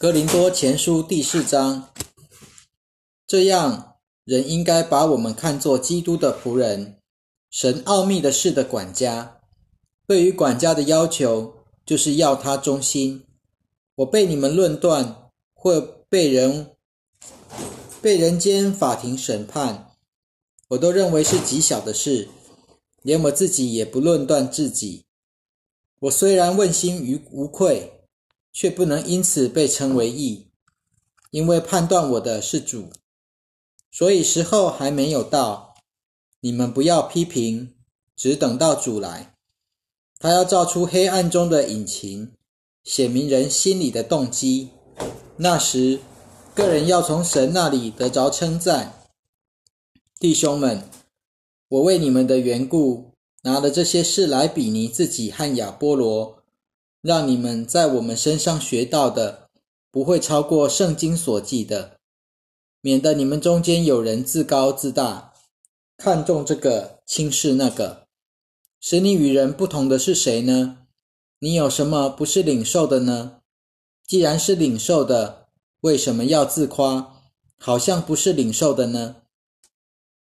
格林多前书第四章，这样人应该把我们看作基督的仆人，神奥秘的事的管家。对于管家的要求，就是要他忠心。我被你们论断，或被人被人间法庭审判，我都认为是极小的事，连我自己也不论断自己。我虽然问心于无愧。却不能因此被称为义，因为判断我的是主，所以时候还没有到。你们不要批评，只等到主来，他要照出黑暗中的隐情，显明人心里的动机。那时，个人要从神那里得着称赞。弟兄们，我为你们的缘故，拿了这些事来比拟自己和亚波罗。让你们在我们身上学到的，不会超过圣经所记的，免得你们中间有人自高自大，看重这个轻视那个。使你与人不同的是谁呢？你有什么不是领受的呢？既然是领受的，为什么要自夸，好像不是领受的呢？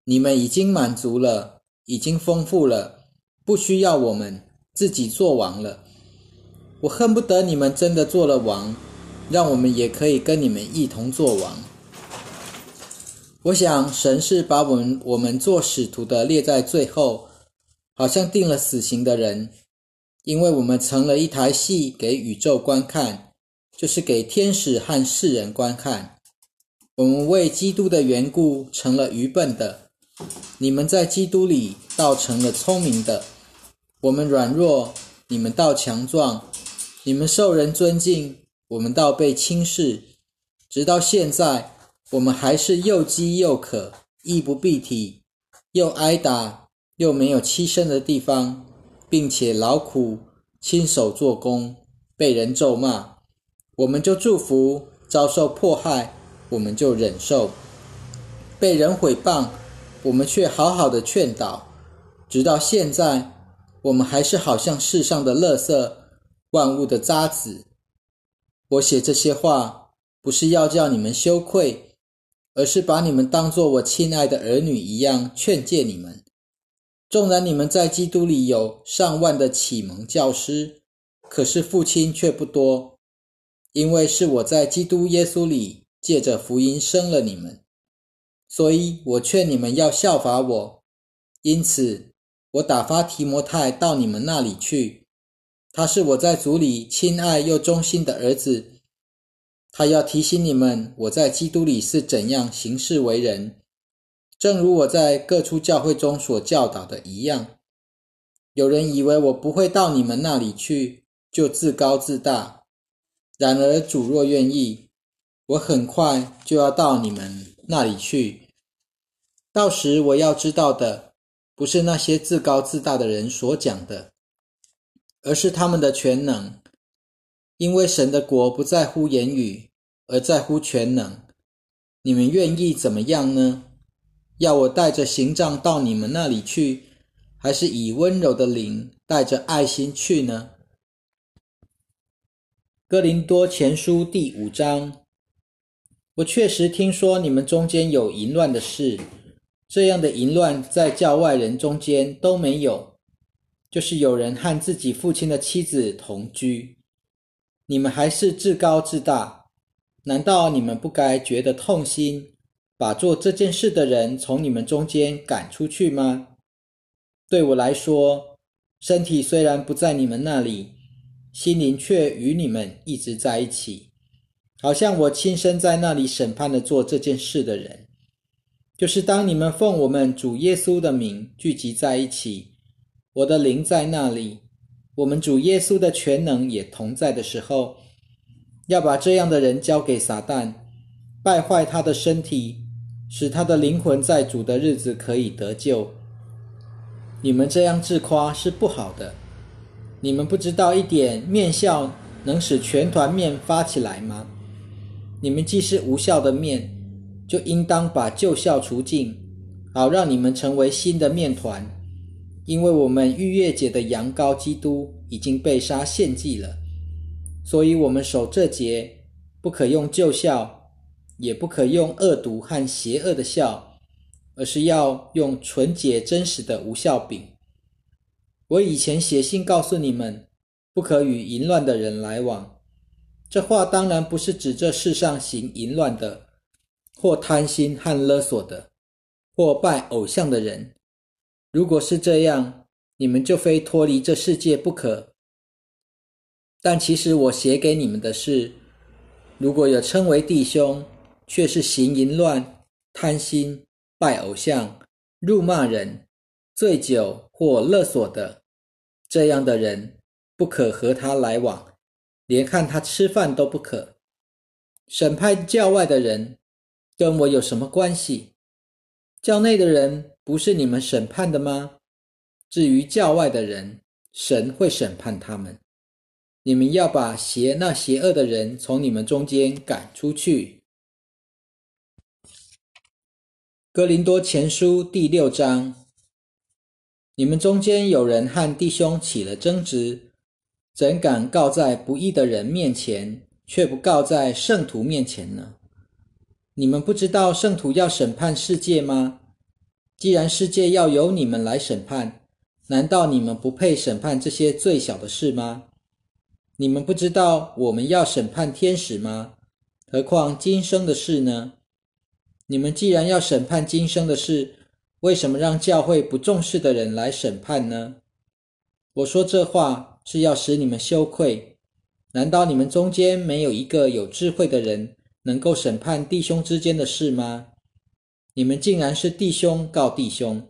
你们已经满足了，已经丰富了，不需要我们自己做王了。我恨不得你们真的做了王，让我们也可以跟你们一同做王。我想神是把我们我们做使徒的列在最后，好像定了死刑的人，因为我们成了一台戏给宇宙观看，就是给天使和世人观看。我们为基督的缘故成了愚笨的，你们在基督里倒成了聪明的。我们软弱，你们倒强壮。你们受人尊敬，我们倒被轻视。直到现在，我们还是又饥又渴，衣不蔽体，又挨打，又没有栖身的地方，并且劳苦亲手做工，被人咒骂，我们就祝福；遭受迫害，我们就忍受；被人毁谤，我们却好好的劝导。直到现在，我们还是好像世上的垃圾。万物的渣子，我写这些话不是要叫你们羞愧，而是把你们当作我亲爱的儿女一样劝诫你们。纵然你们在基督里有上万的启蒙教师，可是父亲却不多，因为是我在基督耶稣里借着福音生了你们，所以我劝你们要效法我。因此，我打发提摩太到你们那里去。他是我在主里亲爱又忠心的儿子，他要提醒你们我在基督里是怎样行事为人，正如我在各处教会中所教导的一样。有人以为我不会到你们那里去，就自高自大。然而主若愿意，我很快就要到你们那里去。到时我要知道的，不是那些自高自大的人所讲的。而是他们的全能，因为神的国不在乎言语，而在乎全能。你们愿意怎么样呢？要我带着行杖到你们那里去，还是以温柔的灵带着爱心去呢？哥林多前书第五章，我确实听说你们中间有淫乱的事，这样的淫乱在教外人中间都没有。就是有人和自己父亲的妻子同居，你们还是自高自大？难道你们不该觉得痛心，把做这件事的人从你们中间赶出去吗？对我来说，身体虽然不在你们那里，心灵却与你们一直在一起，好像我亲身在那里审判了做这件事的人。就是当你们奉我们主耶稣的名聚集在一起。我的灵在那里，我们主耶稣的全能也同在的时候，要把这样的人交给撒旦，败坏他的身体，使他的灵魂在主的日子可以得救。你们这样自夸是不好的。你们不知道一点面笑能使全团面发起来吗？你们既是无效的面，就应当把旧笑除尽，好让你们成为新的面团。因为我们逾越节的羊羔基督已经被杀献祭了，所以我们守这节，不可用旧笑，也不可用恶毒和邪恶的笑，而是要用纯洁真实的无笑柄。我以前写信告诉你们，不可与淫乱的人来往。这话当然不是指这世上行淫乱的，或贪心和勒索的，或拜偶像的人。如果是这样，你们就非脱离这世界不可。但其实我写给你们的是。如果有称为弟兄，却是行淫乱、贪心、拜偶像、辱骂人、醉酒或勒索的，这样的人不可和他来往，连看他吃饭都不可。审判教外的人，跟我有什么关系？教内的人不是你们审判的吗？至于教外的人，神会审判他们。你们要把邪那邪恶的人从你们中间赶出去。哥林多前书第六章，你们中间有人和弟兄起了争执，怎敢告在不义的人面前，却不告在圣徒面前呢？你们不知道圣徒要审判世界吗？既然世界要由你们来审判，难道你们不配审判这些最小的事吗？你们不知道我们要审判天使吗？何况今生的事呢？你们既然要审判今生的事，为什么让教会不重视的人来审判呢？我说这话是要使你们羞愧。难道你们中间没有一个有智慧的人能够审判弟兄之间的事吗？你们竟然是弟兄告弟兄，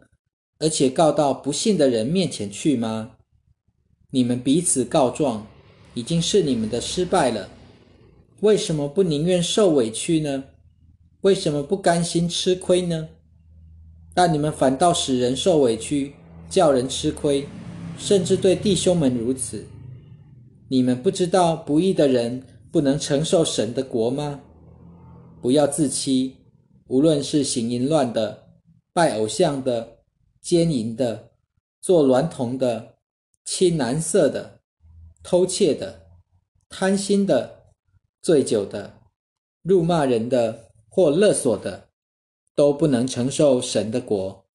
而且告到不信的人面前去吗？你们彼此告状。已经是你们的失败了，为什么不宁愿受委屈呢？为什么不甘心吃亏呢？但你们反倒使人受委屈，叫人吃亏，甚至对弟兄们如此。你们不知道不义的人不能承受神的国吗？不要自欺，无论是行淫乱的、拜偶像的、奸淫的、做娈童的、亲男色的。偷窃的、贪心的、醉酒的、辱骂人的或勒索的，都不能承受神的国。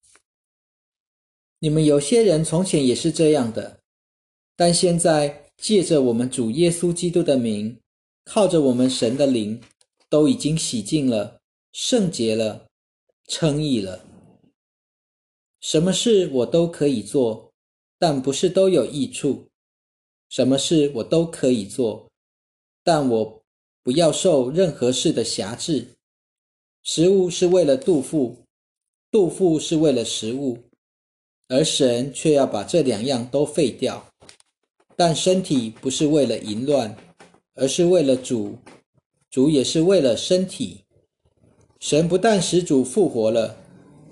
你们有些人从前也是这样的，但现在借着我们主耶稣基督的名，靠着我们神的灵，都已经洗净了、圣洁了、称义了。什么事我都可以做，但不是都有益处。什么事我都可以做，但我不要受任何事的辖制。食物是为了肚腹，肚腹是为了食物，而神却要把这两样都废掉。但身体不是为了淫乱，而是为了主，主也是为了身体。神不但使主复活了，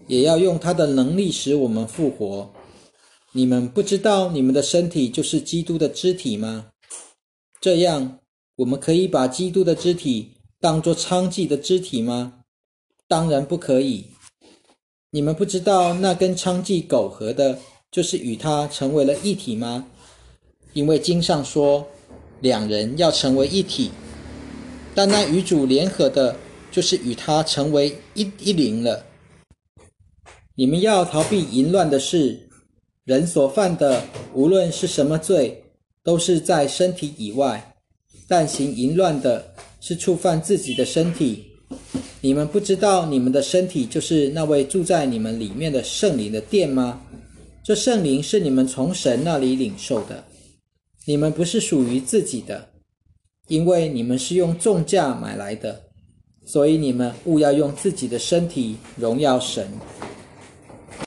也要用他的能力使我们复活。你们不知道你们的身体就是基督的肢体吗？这样，我们可以把基督的肢体当作娼妓的肢体吗？当然不可以。你们不知道那跟娼妓苟合的，就是与他成为了一体吗？因为经上说，两人要成为一体。但那与主联合的，就是与他成为一一灵了。你们要逃避淫乱的事。人所犯的，无论是什么罪，都是在身体以外；但行淫乱的，是触犯自己的身体。你们不知道，你们的身体就是那位住在你们里面的圣灵的殿吗？这圣灵是你们从神那里领受的，你们不是属于自己的，因为你们是用重价买来的，所以你们务要用自己的身体荣耀神。